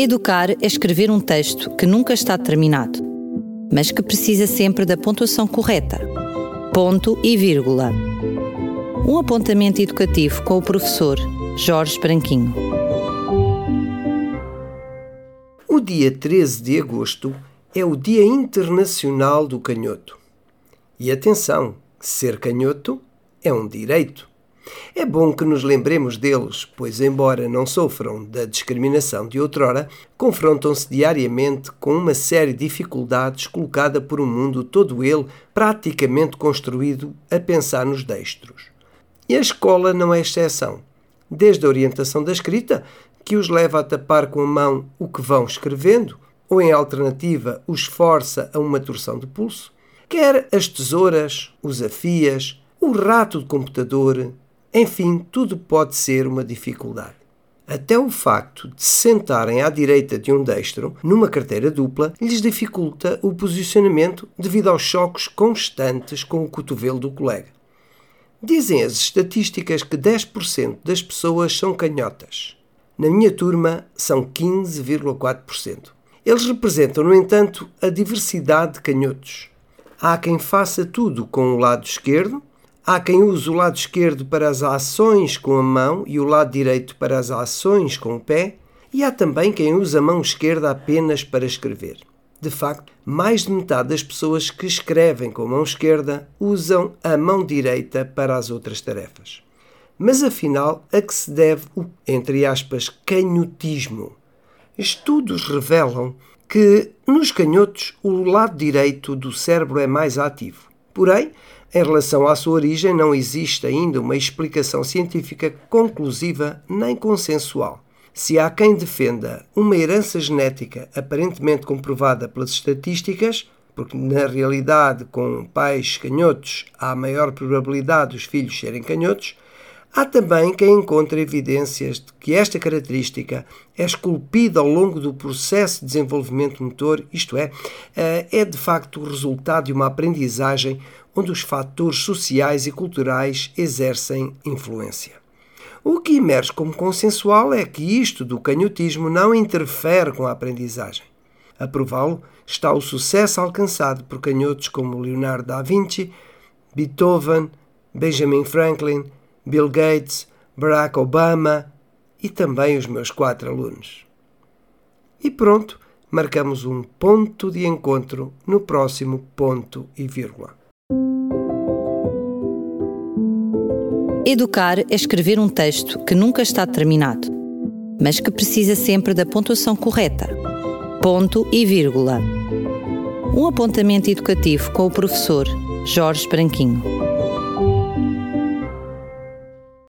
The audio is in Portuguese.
Educar é escrever um texto que nunca está terminado, mas que precisa sempre da pontuação correta. Ponto e vírgula. Um apontamento educativo com o professor Jorge Branquinho. O dia 13 de agosto é o Dia Internacional do Canhoto. E atenção, ser canhoto é um direito. É bom que nos lembremos deles, pois, embora não sofram da discriminação de outrora, confrontam-se diariamente com uma série de dificuldades colocada por um mundo todo ele praticamente construído a pensar nos destros. E a escola não é exceção. Desde a orientação da escrita, que os leva a tapar com a mão o que vão escrevendo, ou em alternativa os força a uma torção de pulso, quer as tesouras, os afias, o rato de computador, enfim, tudo pode ser uma dificuldade. Até o facto de se sentarem à direita de um destro, numa carteira dupla, lhes dificulta o posicionamento devido aos choques constantes com o cotovelo do colega. Dizem as estatísticas que 10% das pessoas são canhotas. Na minha turma, são 15,4%. Eles representam, no entanto, a diversidade de canhotos. Há quem faça tudo com o lado esquerdo, Há quem use o lado esquerdo para as ações com a mão e o lado direito para as ações com o pé, e há também quem use a mão esquerda apenas para escrever. De facto, mais de metade das pessoas que escrevem com a mão esquerda usam a mão direita para as outras tarefas. Mas afinal, a que se deve o, entre aspas, canhotismo? Estudos revelam que nos canhotos o lado direito do cérebro é mais ativo. Porém, em relação à sua origem, não existe ainda uma explicação científica conclusiva nem consensual. Se há quem defenda uma herança genética aparentemente comprovada pelas estatísticas, porque na realidade com pais canhotos há maior probabilidade dos filhos serem canhotos, há também quem encontre evidências de que esta característica é esculpida ao longo do processo de desenvolvimento motor, isto é, eh, é de facto o resultado de uma aprendizagem onde os fatores sociais e culturais exercem influência. O que emerge como consensual é que isto do canhotismo não interfere com a aprendizagem. A prová-lo está o sucesso alcançado por canhotos como Leonardo da Vinci, Beethoven, Benjamin Franklin, Bill Gates, Barack Obama e também os meus quatro alunos. E pronto, marcamos um ponto de encontro no próximo ponto e vírgula. Educar é escrever um texto que nunca está terminado, mas que precisa sempre da pontuação correta. Ponto e vírgula. Um apontamento educativo com o professor Jorge Branquinho.